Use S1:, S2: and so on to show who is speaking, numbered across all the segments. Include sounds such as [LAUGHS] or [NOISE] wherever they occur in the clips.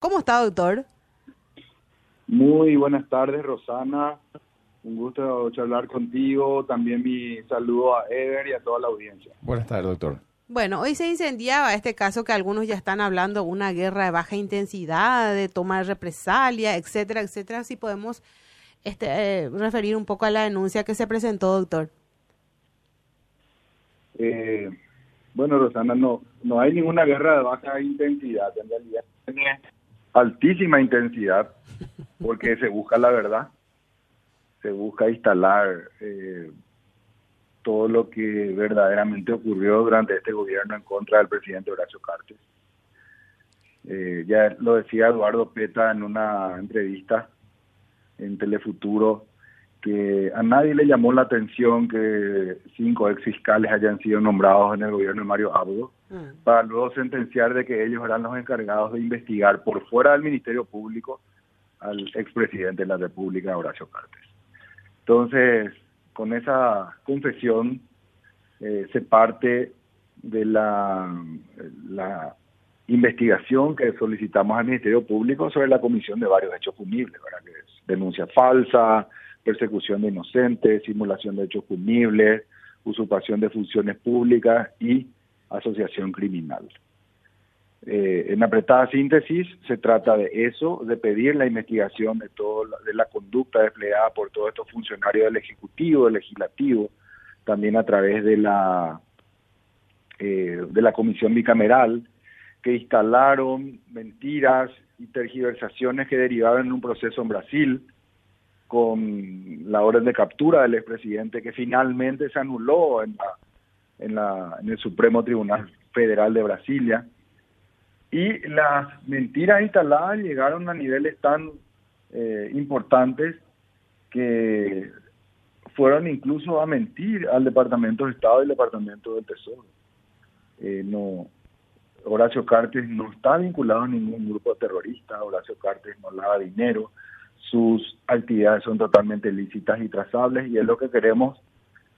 S1: ¿Cómo está, doctor?
S2: Muy buenas tardes, Rosana. Un gusto charlar contigo. También mi saludo a Ever y a toda la audiencia.
S3: Buenas tardes, doctor.
S1: Bueno, hoy se incendiaba este caso que algunos ya están hablando, una guerra de baja intensidad, de toma de represalia, etcétera, etcétera. Si podemos este, eh, referir un poco a la denuncia que se presentó, doctor.
S2: Eh, bueno, Rosana, no, no hay ninguna guerra de baja intensidad. En realidad altísima intensidad porque se busca la verdad, se busca instalar eh, todo lo que verdaderamente ocurrió durante este gobierno en contra del presidente Horacio Cartes. Eh, ya lo decía Eduardo Peta en una entrevista en Telefuturo que a nadie le llamó la atención que cinco ex fiscales hayan sido nombrados en el gobierno de Mario Abdo, mm. para luego sentenciar de que ellos eran los encargados de investigar por fuera del Ministerio Público al expresidente de la República, Horacio Cartes. Entonces, con esa confesión eh, se parte de la, investigación que solicitamos al Ministerio Público sobre la comisión de varios hechos punibles, denuncia falsa, persecución de inocentes, simulación de hechos punibles, usurpación de funciones públicas y asociación criminal. Eh, en apretada síntesis, se trata de eso, de pedir la investigación de todo de la conducta desplegada por todos estos funcionarios del Ejecutivo, del Legislativo, también a través de la eh, de la Comisión Bicameral, que instalaron mentiras y tergiversaciones que derivaban en un proceso en Brasil, con la orden de captura del expresidente que finalmente se anuló en, la, en, la, en el Supremo Tribunal Federal de Brasilia. Y las mentiras instaladas llegaron a niveles tan eh, importantes que fueron incluso a mentir al Departamento de Estado y al Departamento del Tesoro. Eh, Horacio Cartes no está vinculado a ningún grupo terrorista, Horacio Cartes no lava dinero, sus actividades son totalmente lícitas y trazables y es lo que queremos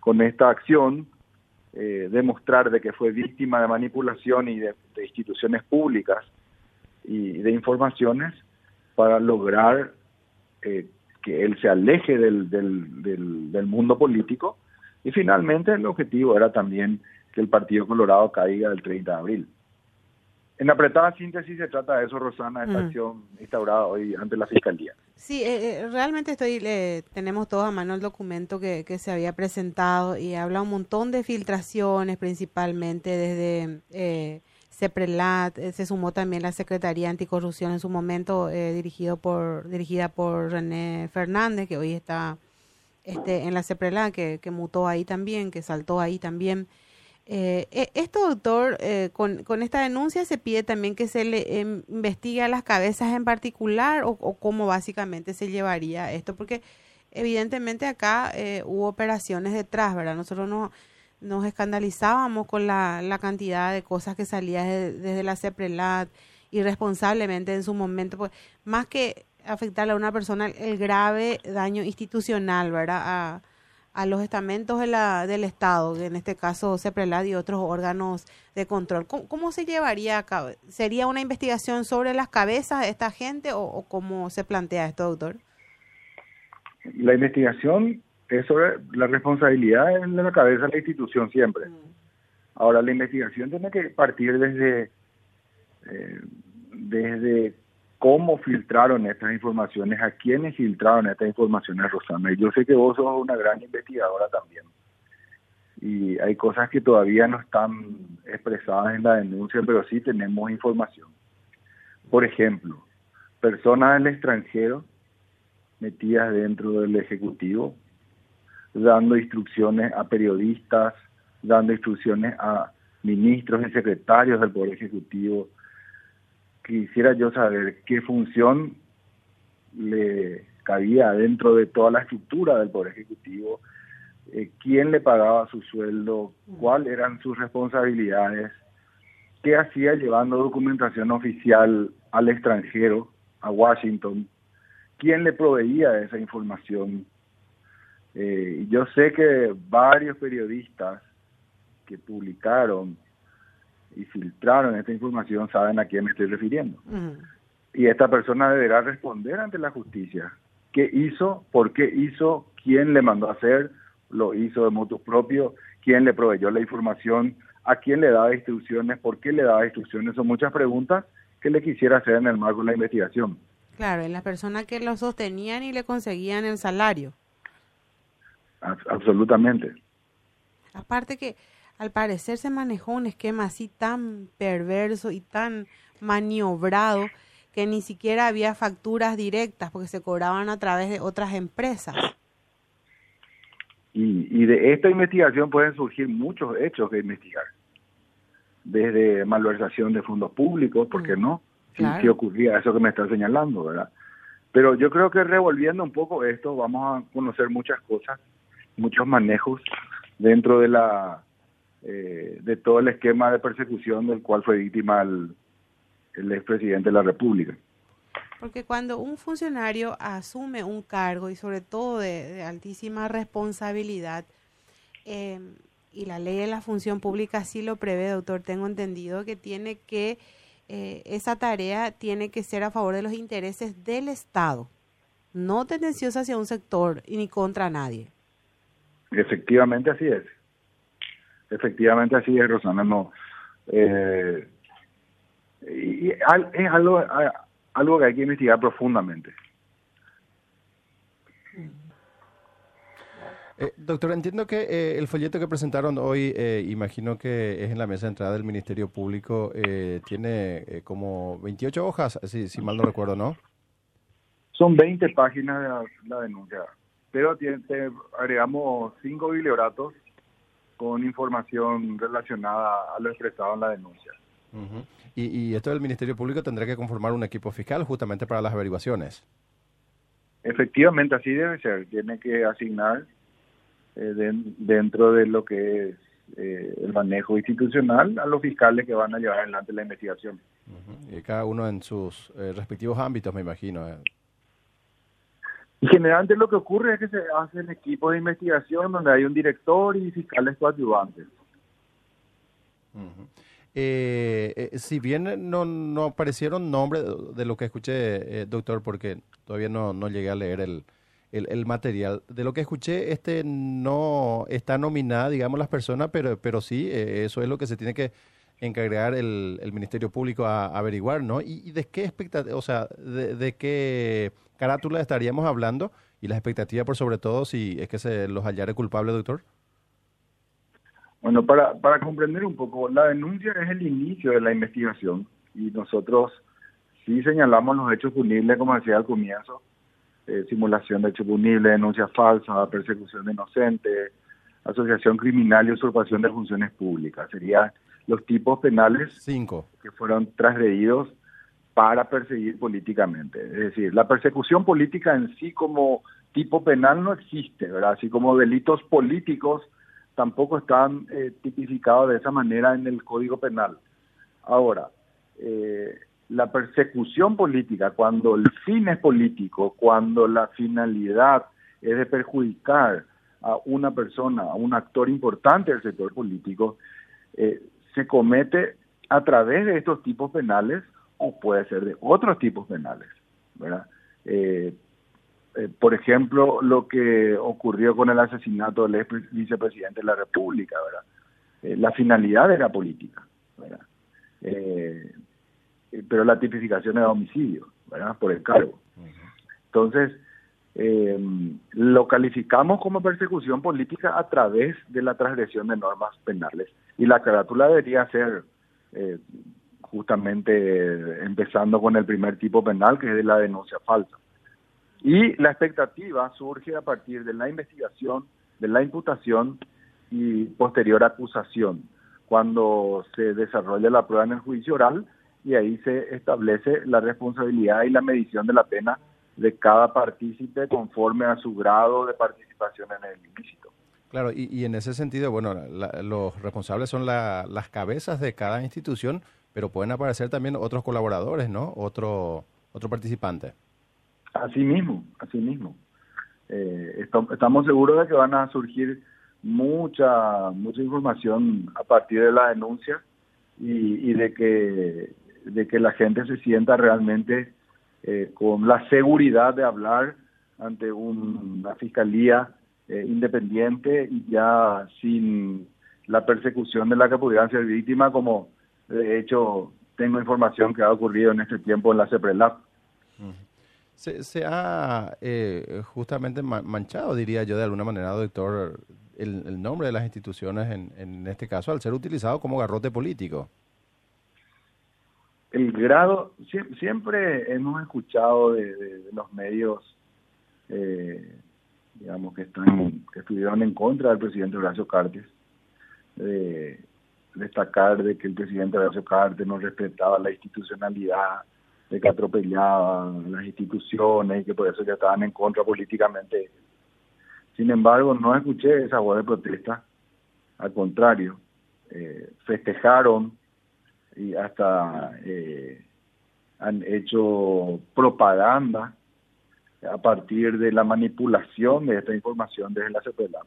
S2: con esta acción, eh, demostrar de que fue víctima de manipulación y de, instituciones públicas y de informaciones para lograr eh, que él se aleje del, del, del, del mundo político y finalmente el objetivo era también que el Partido Colorado caiga el 30 de abril. En apretada síntesis se trata de eso, Rosana, esta mm. acción instaurada hoy ante la Fiscalía.
S1: Sí, eh, eh, realmente estoy, tenemos todos a mano el documento que, que, se había presentado y habla un montón de filtraciones, principalmente desde eh, CEPRELAT, eh, se sumó también la Secretaría Anticorrupción en su momento, dirigido por, dirigida por René Fernández, que hoy está este, en la CEPRELAT, que, que mutó ahí también, que saltó ahí también. Eh, eh, esto, doctor, eh, con, con, esta denuncia se pide también que se le em, investigue a las cabezas en particular o, cómo básicamente se llevaría esto, porque evidentemente acá eh, hubo operaciones detrás, ¿verdad? Nosotros no, nos escandalizábamos con la, la cantidad de cosas que salía desde, la CEPRELAT irresponsablemente en su momento, pues más que afectarle a una persona el grave daño institucional, ¿verdad? A, a los estamentos de la, del Estado, en este caso CEPRELAD y otros órganos de control. ¿Cómo, se llevaría a cabo? ¿Sería una investigación sobre las cabezas de esta gente o, cómo se plantea esto, doctor?
S2: La investigación es sobre la responsabilidad de la cabeza de la institución siempre. Mm. Ahora, la investigación tiene que partir desde, eh, desde cómo filtraron estas informaciones, a quiénes filtraron estas informaciones, Rosana. Y yo sé que vos sos una gran investigadora también. Y hay cosas que todavía no están expresadas en la denuncia, pero sí tenemos información. Por ejemplo, personas del extranjero metidas dentro del Ejecutivo, dando instrucciones a periodistas, dando instrucciones a ministros y secretarios del Poder Ejecutivo, quisiera yo saber qué función le cabía dentro de toda la estructura del Poder Ejecutivo, eh, quién le pagaba su sueldo, cuáles eran sus responsabilidades, qué hacía llevando documentación oficial al extranjero, a Washington, quién le proveía esa información. Eh, yo sé que varios periodistas que publicaron y filtraron esta información saben a quién me estoy refiriendo. y esta persona deberá responder ante la justicia. ¿Qué hizo? ¿Por qué hizo? ¿Quién le mandó a hacer? ¿Lo hizo de motu propio? ¿Quién le proveyó la información? ¿A quién le daba instrucciones? ¿Por qué le daba instrucciones? Son muchas preguntas que le quisiera hacer en el marco de la investigación.
S1: Claro, en las personas que lo sostenían y le conseguían el salario.
S2: absolutamente.
S1: Aparte que al parecer se manejó un esquema así tan perverso y tan maniobrado que ni siquiera había facturas directas porque se cobraban a través de otras empresas.
S2: Y, de esta investigación pueden surgir muchos hechos que investigar. Desde malversación de fondos públicos, ¿por qué mm, no? Si, ocurría eso que me está señalando, ¿verdad? Pero yo creo que revolviendo un poco esto, vamos a conocer muchas cosas, muchos manejos dentro de la eh, de todo el esquema de persecución del cual fue víctima el, el expresidente de la República.
S1: Porque cuando un funcionario asume un cargo y sobre todo de, altísima responsabilidad, eh, y la ley de la función pública así lo prevé, doctor, tengo entendido que tiene que, eh, esa tarea tiene que ser a favor de los intereses del Estado, no tendenciosa hacia un sector y ni contra nadie.
S2: Efectivamente así es. Efectivamente así es, Rosana. No, eh, y es algo, algo que hay que investigar profundamente.
S3: Eh, doctor, entiendo que eh, el folleto que presentaron hoy, eh, imagino que es en la mesa de entrada del Ministerio Público, eh, tiene como 28 hojas, si, si mal no recuerdo, ¿no?
S2: Son 20 páginas de la, denuncia, pero tiene, agregamos cinco biblioratos con información relacionada a lo expresado en la denuncia
S3: y, esto del Ministerio Público tendrá que conformar un equipo fiscal justamente para las averiguaciones.
S2: Efectivamente, así debe ser. Tiene que asignar eh, dentro de lo que es eh, el manejo institucional a los fiscales que van a llevar adelante la investigación.
S3: Y cada uno en sus eh, respectivos ámbitos, me imagino.
S2: Y generalmente lo que ocurre es que se hacen equipos de investigación donde hay un director y fiscales coadyuvantes.
S3: Eh, eh, si bien no, no aparecieron nombres de, lo que escuché, eh, doctor, porque todavía no, no llegué a leer el, el, material, de lo que escuché, este no está nominada, digamos, las personas, pero, pero sí, eh, eso es lo que se tiene que encargar el, Ministerio Público a, averiguar, ¿no? ¿Y, de qué expectativa, o sea, de, qué carátula estaríamos hablando y las expectativas por sobre todo si es que se los hallara culpable, doctor?
S2: Bueno, para, para comprender un poco, la denuncia es el inicio de la investigación y nosotros sí señalamos los hechos punibles, como decía al comienzo, eh, simulación de hechos punibles, denuncia falsa, persecución de inocentes, asociación criminal y usurpación de funciones públicas. Serían los tipos penales
S3: Cinco.
S2: que fueron transgredidos para perseguir políticamente. Es decir, la persecución política en sí como tipo penal no existe, ¿verdad? Así como delitos políticos tampoco están eh, tipificados de esa manera en el Código Penal. Ahora, eh, la persecución política, cuando el fin es político, cuando la finalidad es de perjudicar a una persona, a un actor importante del sector político, eh, se comete a través de estos tipos penales o puede ser de otros tipos penales, ¿verdad? Eh, por ejemplo, lo que ocurrió con el asesinato del ex vicepresidente de la República, ¿verdad? Eh, la finalidad era política, ¿verdad? Eh, pero la tipificación era homicidio, ¿verdad? Por el cargo. Entonces, lo calificamos como persecución política a través de la transgresión de normas penales. Y la carátula debería ser justamente empezando con el primer tipo penal, que es de la denuncia falsa. Y la expectativa surge a partir de la investigación, de la imputación y posterior acusación, cuando se desarrolla la prueba en el juicio oral y ahí se establece la responsabilidad y la medición de la pena de cada partícipe conforme a su grado de participación en el ilícito.
S3: Claro, y, en ese sentido, bueno, los responsables son las cabezas de cada institución, pero pueden aparecer también otros colaboradores, ¿no? Otro, otro participante.
S2: Así mismo, así mismo. Eh, estamos seguros de que van a surgir mucha mucha información a partir de la denuncia y, de que de que la gente se sienta realmente eh, con la seguridad de hablar ante una fiscalía eh, independiente y ya sin la persecución de la que pudieran ser víctimas, como de hecho tengo información que ha ocurrido en este tiempo en la CEPRELAB.
S3: Se, se ha eh, justamente manchado, diría yo, de alguna manera, doctor, el, nombre de las instituciones, en, en este caso, al ser utilizado como garrote político.
S2: El grado, siempre hemos escuchado de, los medios, eh, digamos, que, están, que estuvieron en contra del presidente Horacio Cartes, de destacar de que el presidente Horacio Cartes no respetaba la institucionalidad, de que atropellaba las instituciones y que por eso ya estaban en contra políticamente. Sin embargo, no escuché esa voz de protesta, al contrario, eh, festejaron y hasta eh, han hecho propaganda a partir de la manipulación de esta información desde la CPLA,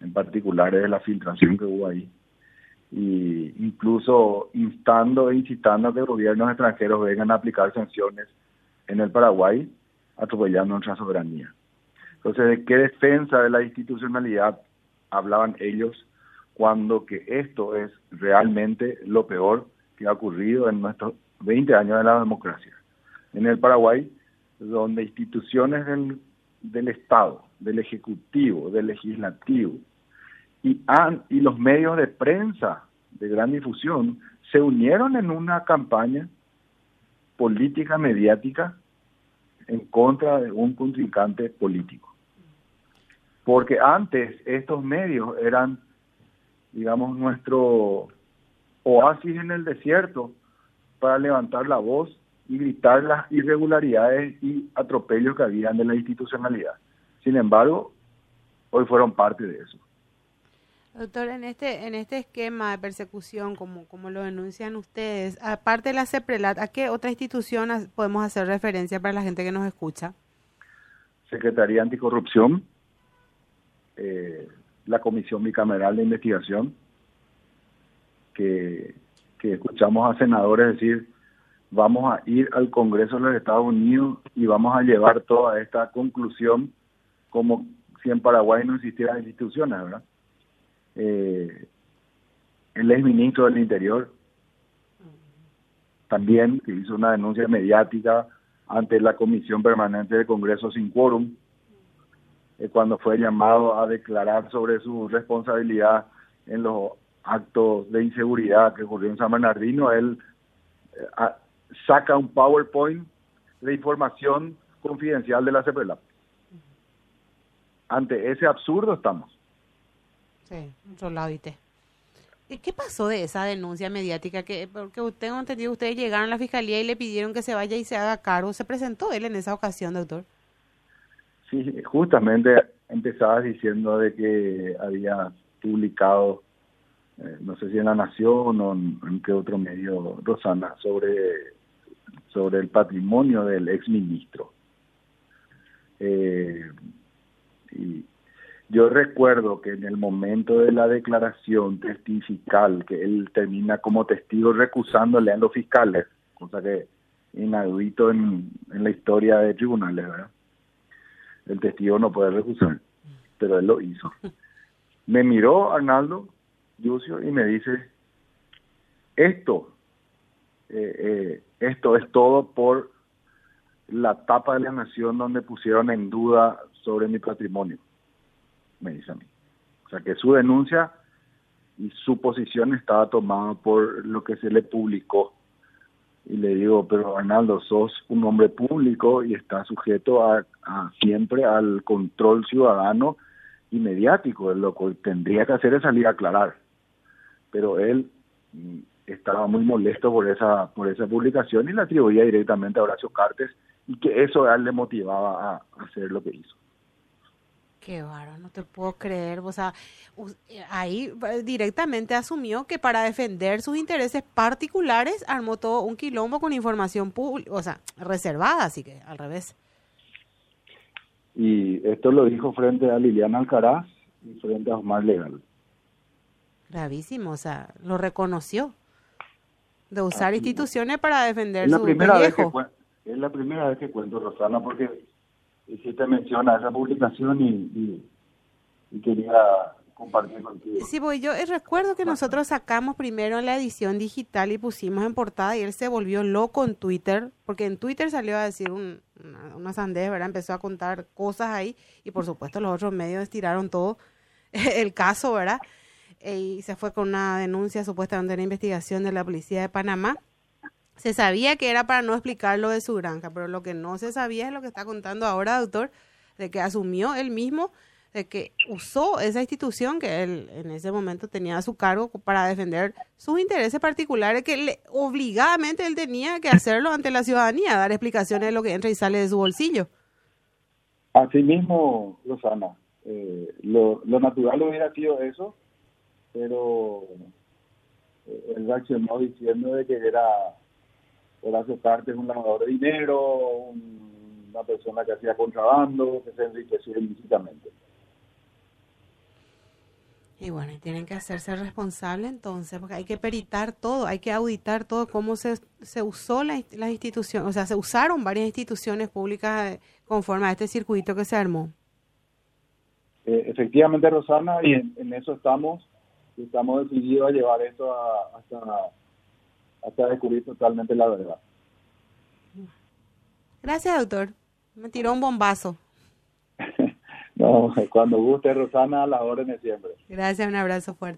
S2: en particular desde la filtración que hubo ahí y incluso instando e incitando a que gobiernos extranjeros vengan a aplicar sanciones en el Paraguay, atropellando nuestra soberanía. Entonces, ¿de qué defensa de la institucionalidad hablaban ellos cuando que esto es realmente lo peor que ha ocurrido en nuestros 20 años de la democracia? En el Paraguay, donde instituciones del, del Estado, del Ejecutivo, del Legislativo, y, y los medios de prensa de gran difusión se unieron en una campaña política mediática en contra de un contrincante político. Porque antes estos medios eran, digamos, nuestro oasis en el desierto para levantar la voz y gritar las irregularidades y atropellos que habían de la institucionalidad. Sin embargo, hoy fueron parte de eso.
S1: Doctor, en este, en este esquema de persecución, como, como lo denuncian ustedes, aparte de la CEPRELAT, ¿a qué otra institución podemos hacer referencia para la gente que nos escucha?
S2: Secretaría Anticorrupción, eh, la Comisión Bicameral de Investigación, que, que escuchamos a senadores decir, vamos a ir al Congreso de los Estados Unidos y vamos a llevar toda esta conclusión como si en Paraguay no existieran instituciones, ¿verdad? eh, el exministro del Interior, también que hizo una denuncia mediática ante la Comisión Permanente del Congreso sin quórum, eh, cuando fue llamado a declarar sobre su responsabilidad en los actos de inseguridad que ocurrió en San Bernardino, él eh, saca un PowerPoint de información confidencial de la CEPRELAP. Ante ese absurdo estamos.
S1: Sí, lado y ¿Qué pasó de esa denuncia mediática? que Porque tengo entendido, ustedes llegaron a la fiscalía y le pidieron que se vaya y se haga cargo. ¿Se presentó él en esa ocasión, doctor?
S2: Sí, justamente empezabas diciendo de que había publicado, eh, no sé si en La Nación o en, qué otro medio, Rosana, sobre, sobre el patrimonio del exministro. Eh, y yo recuerdo que en el momento de la declaración testifical, que él termina como testigo recusándole a los fiscales, cosa que inaudito en, en la historia de tribunales, ¿verdad? El testigo no puede recusar, pero él lo hizo. Me miró Arnaldo Lucio y me dice, esto, eh, eh, esto es todo por la tapa de la nación donde pusieron en duda sobre mi patrimonio me dice a mí. O sea que su denuncia y su posición estaba tomada por lo que se le publicó. Y le digo, pero Arnaldo, sos un hombre público y está sujeto a, siempre al control ciudadano y mediático. Lo que tendría que hacer es salir a aclarar. Pero él estaba muy molesto por esa por esa publicación y la atribuía directamente a Horacio Cartes y que eso a él le motivaba a hacer lo que hizo.
S1: Qué bárbaro, no te puedo creer. O sea, ahí eh, directamente asumió que para defender sus intereses particulares armó todo un quilombo con información pública, o sea, reservada, así que al revés.
S2: Y esto lo dijo frente a Liliana Alcaraz y frente a Omar Legal.
S1: Gravísimo, o sea, lo reconoció. De usar instituciones para defender
S2: la
S1: su
S2: primera
S1: vez
S2: que Es la primera vez que cuento, Rosana, porque hiciste mención a esa publicación y, y, quería compartir contigo.
S1: Sí, voy yo recuerdo que nosotros sacamos primero la edición digital y pusimos en portada y él se volvió loco en Twitter, porque en Twitter salió a decir un, una, una sandez, ¿verdad? Empezó a contar cosas ahí y por supuesto los otros medios estiraron todo [LAUGHS] el caso, ¿verdad? Y se fue con una denuncia supuestamente de una investigación de la policía de Panamá. Se sabía que era para no explicar lo de su granja, pero lo que no se sabía es lo que está contando ahora, doctor, de que asumió él mismo, de que usó esa institución que él en ese momento tenía a su cargo para defender sus intereses particulares, que le, obligadamente él tenía que hacerlo ante la ciudadanía, dar explicaciones de lo que entra y sale de su bolsillo.
S2: Así mismo, Rosana, eh, lo, lo natural hubiera sido eso, pero eh, él reaccionó diciendo de que era Horacio Cartes un lavador de dinero, una persona que hacía contrabando, que se enriqueció ilícitamente.
S1: Y bueno, tienen que hacerse responsable entonces, porque hay que peritar todo, hay que auditar todo, cómo se, se usó la, las instituciones, o sea, se usaron varias instituciones públicas eh, conforme a este circuito que se armó.
S2: Eh, efectivamente, Rosana, y en, eso estamos, estamos decididos a llevar esto hasta, hasta descubrir totalmente la verdad.
S1: Gracias, doctor. Me tiró un bombazo. [LAUGHS]
S2: no, cuando guste, Rosana, a las órdenes siempre.
S1: Gracias, un abrazo fuerte.